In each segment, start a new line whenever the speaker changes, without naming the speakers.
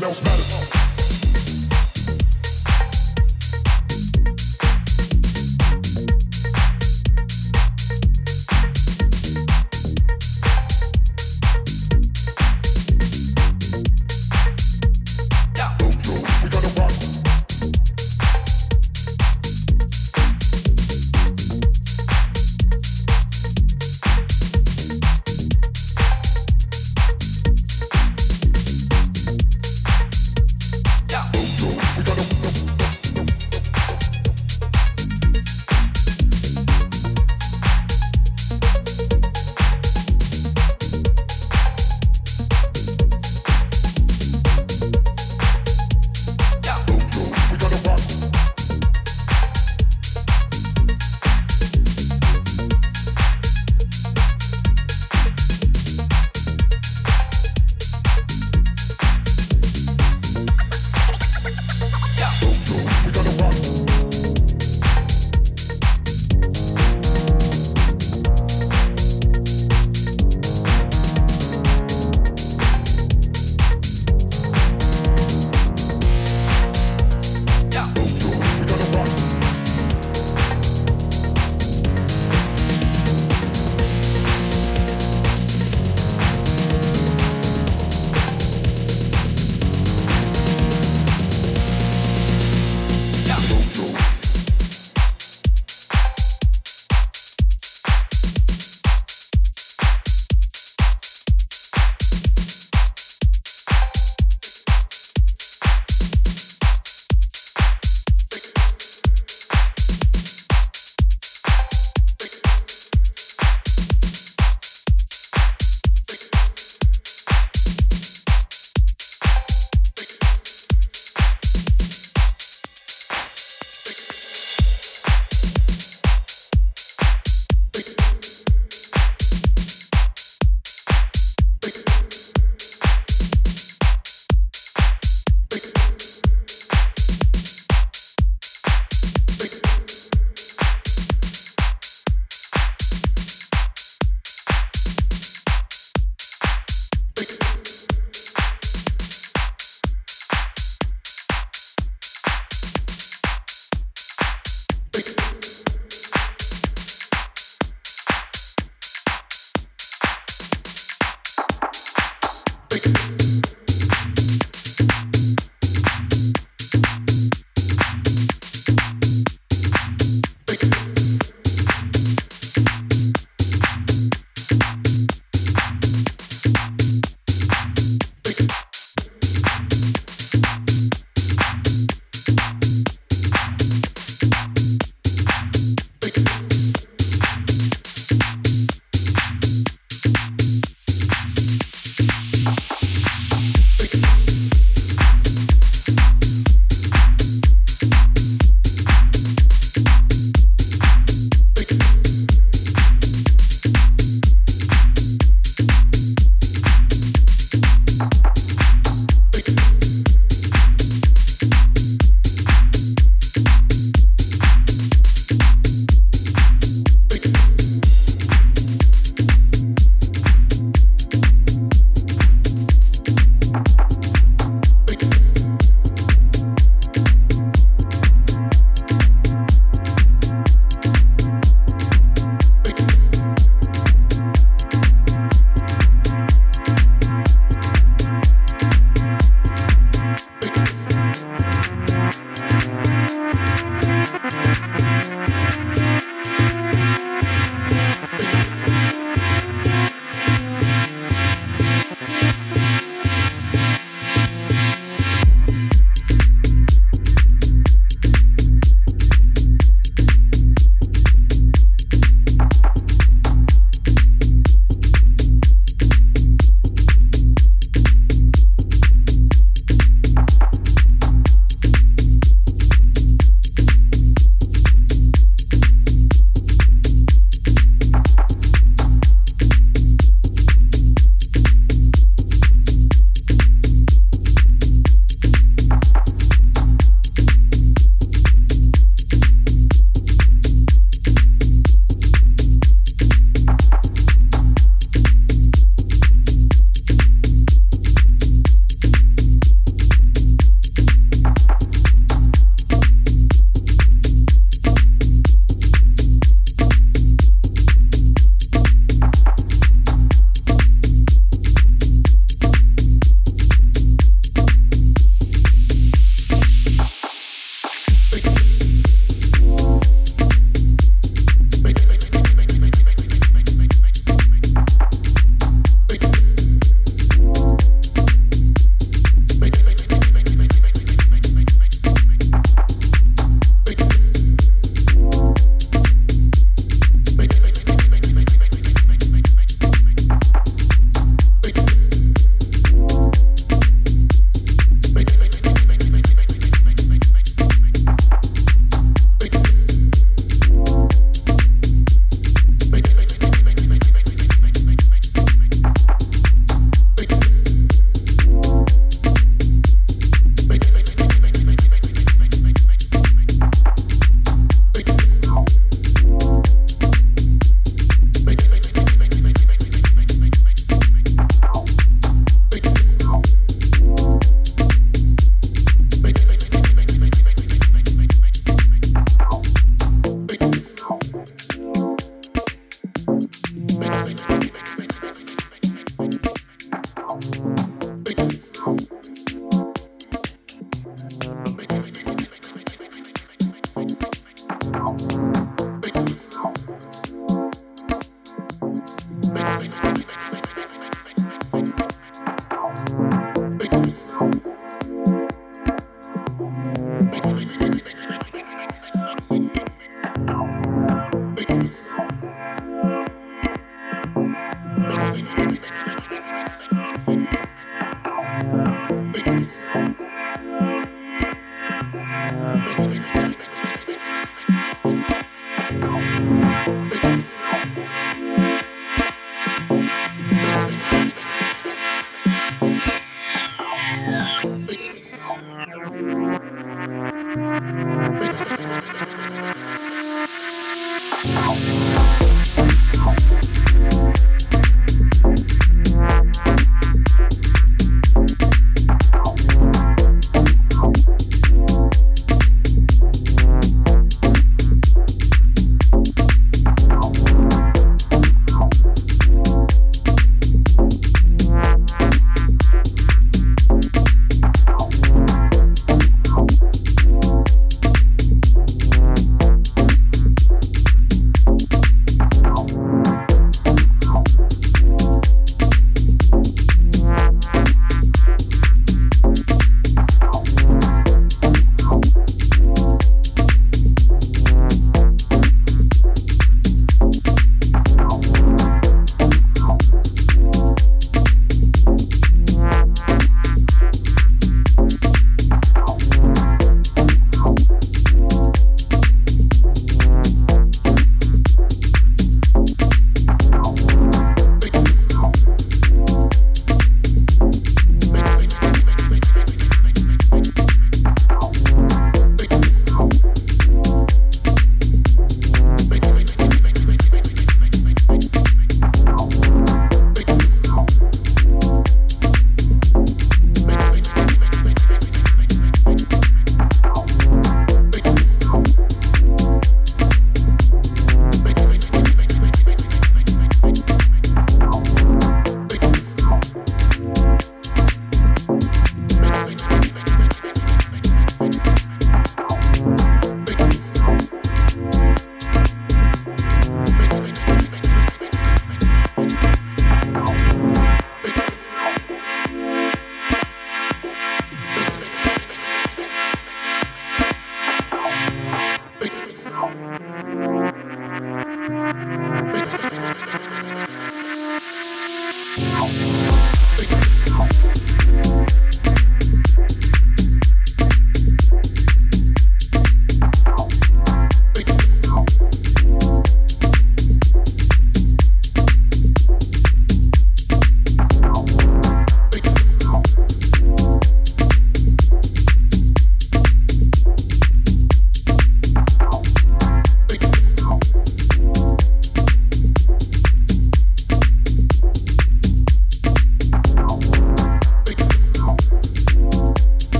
nothing else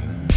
Yeah.